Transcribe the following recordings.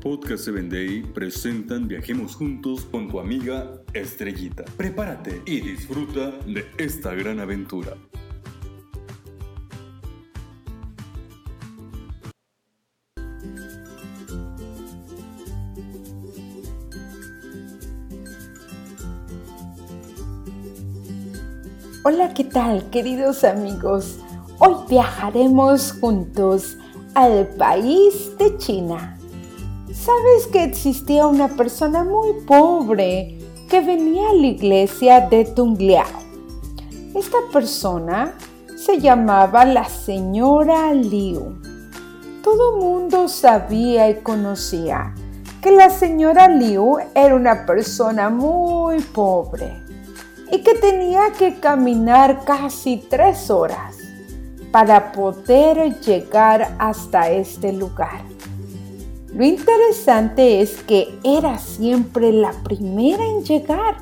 Podcast 7 Day presentan Viajemos Juntos con tu amiga Estrellita. Prepárate y disfruta de esta gran aventura. Hola, ¿qué tal queridos amigos? Hoy viajaremos juntos al país de China. ¿Sabes que existía una persona muy pobre que venía a la iglesia de Tungliao? Esta persona se llamaba la señora Liu. Todo mundo sabía y conocía que la señora Liu era una persona muy pobre y que tenía que caminar casi tres horas para poder llegar hasta este lugar. Lo interesante es que era siempre la primera en llegar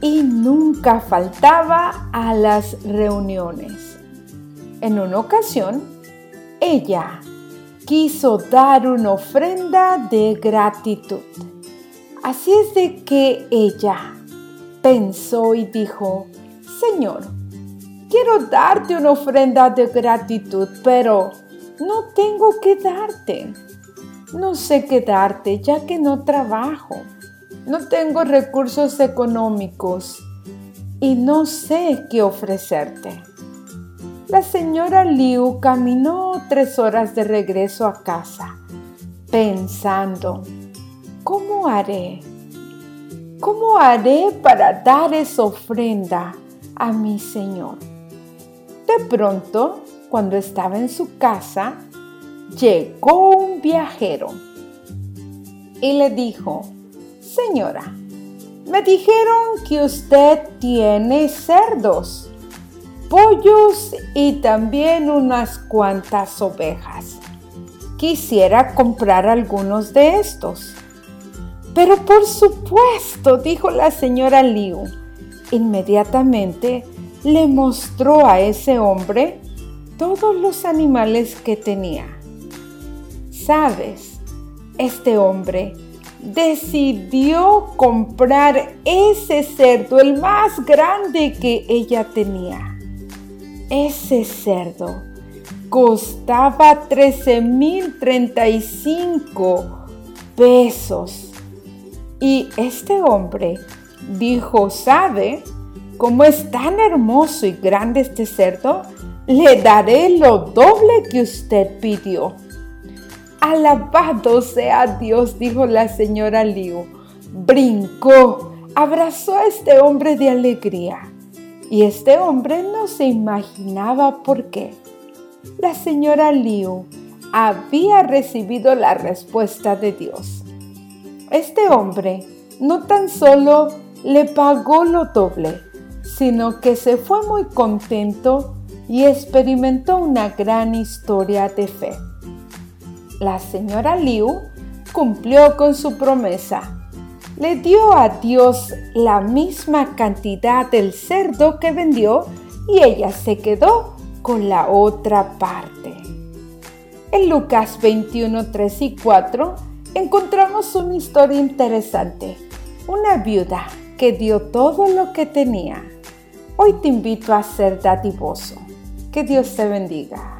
y nunca faltaba a las reuniones. En una ocasión, ella quiso dar una ofrenda de gratitud. Así es de que ella pensó y dijo, Señor, quiero darte una ofrenda de gratitud, pero no tengo que darte. No sé qué darte ya que no trabajo. No tengo recursos económicos y no sé qué ofrecerte. La señora Liu caminó tres horas de regreso a casa, pensando, ¿cómo haré? ¿Cómo haré para dar esa ofrenda a mi Señor? De pronto, cuando estaba en su casa, llegó un viajero y le dijo, Señora, me dijeron que usted tiene cerdos, pollos y también unas cuantas ovejas. Quisiera comprar algunos de estos. Pero por supuesto, dijo la señora Liu. Inmediatamente le mostró a ese hombre todos los animales que tenía. Sabes, este hombre decidió comprar ese cerdo, el más grande que ella tenía. Ese cerdo costaba 13.035 pesos. Y este hombre dijo, ¿sabe cómo es tan hermoso y grande este cerdo? Le daré lo doble que usted pidió. Alabado sea Dios, dijo la señora Liu. Brincó, abrazó a este hombre de alegría. Y este hombre no se imaginaba por qué. La señora Liu había recibido la respuesta de Dios. Este hombre no tan solo le pagó lo doble, sino que se fue muy contento y experimentó una gran historia de fe. La señora Liu cumplió con su promesa. Le dio a Dios la misma cantidad del cerdo que vendió y ella se quedó con la otra parte. En Lucas 21, 3 y 4 encontramos una historia interesante. Una viuda que dio todo lo que tenía. Hoy te invito a ser dadivoso. Que Dios te bendiga.